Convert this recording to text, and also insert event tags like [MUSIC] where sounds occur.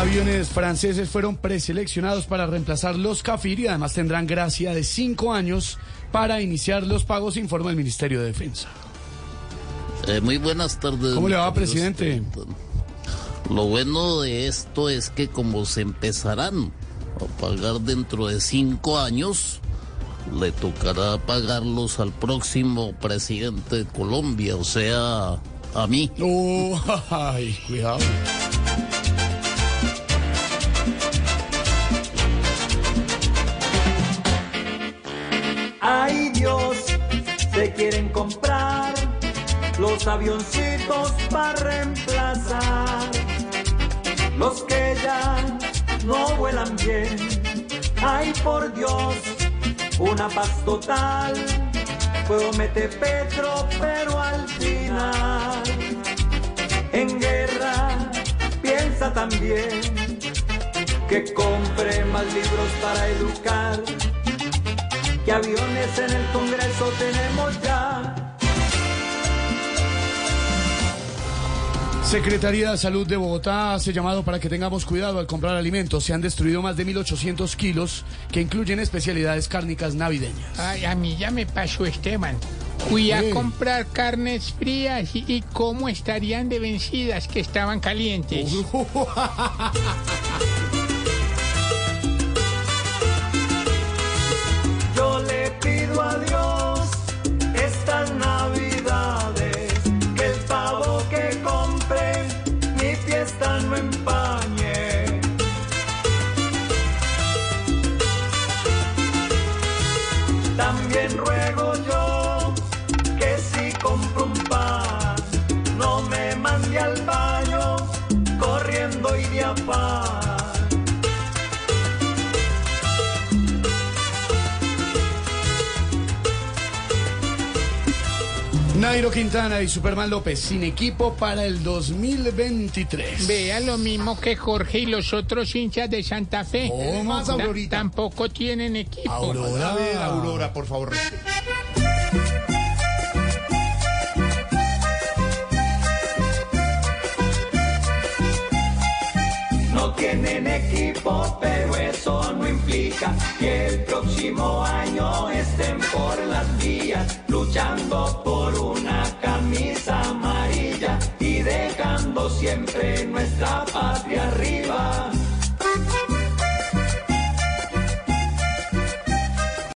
Aviones franceses fueron preseleccionados para reemplazar los Cafir y además tendrán gracia de cinco años para iniciar los pagos, informa el Ministerio de Defensa. Eh, muy buenas tardes. ¿Cómo le va, presidente? Lo bueno de esto es que como se empezarán a pagar dentro de cinco años, le tocará pagarlos al próximo presidente de Colombia, o sea, a mí. Oh, [LAUGHS] ay, cuidado. Ay Dios, se quieren comprar los avioncitos para reemplazar los que ya no vuelan bien. Ay por Dios, una paz total. Promete Petro, pero al final en guerra piensa también que compre más libros para educar que aviones en el Congreso tenemos ya. Secretaría de Salud de Bogotá hace llamado para que tengamos cuidado al comprar alimentos. Se han destruido más de 1.800 kilos que incluyen especialidades cárnicas navideñas. Ay, a mí ya me pasó, Esteban. Fui a comprar carnes frías y, y cómo estarían de vencidas que estaban calientes. [LAUGHS] Ruego yo que si compro un pan no me mande al baño corriendo y de afán. Nairo Quintana y Superman López sin equipo para el 2023. Vea lo mismo que Jorge y los otros hinchas de Santa Fe. ¿Cómo más, Ta- Aurorita? Tampoco tienen equipo. Aurora. A ver, Aurora, por favor. tienen equipo, pero eso no implica que el próximo año estén por las vías, luchando por una camisa amarilla y dejando siempre nuestra patria.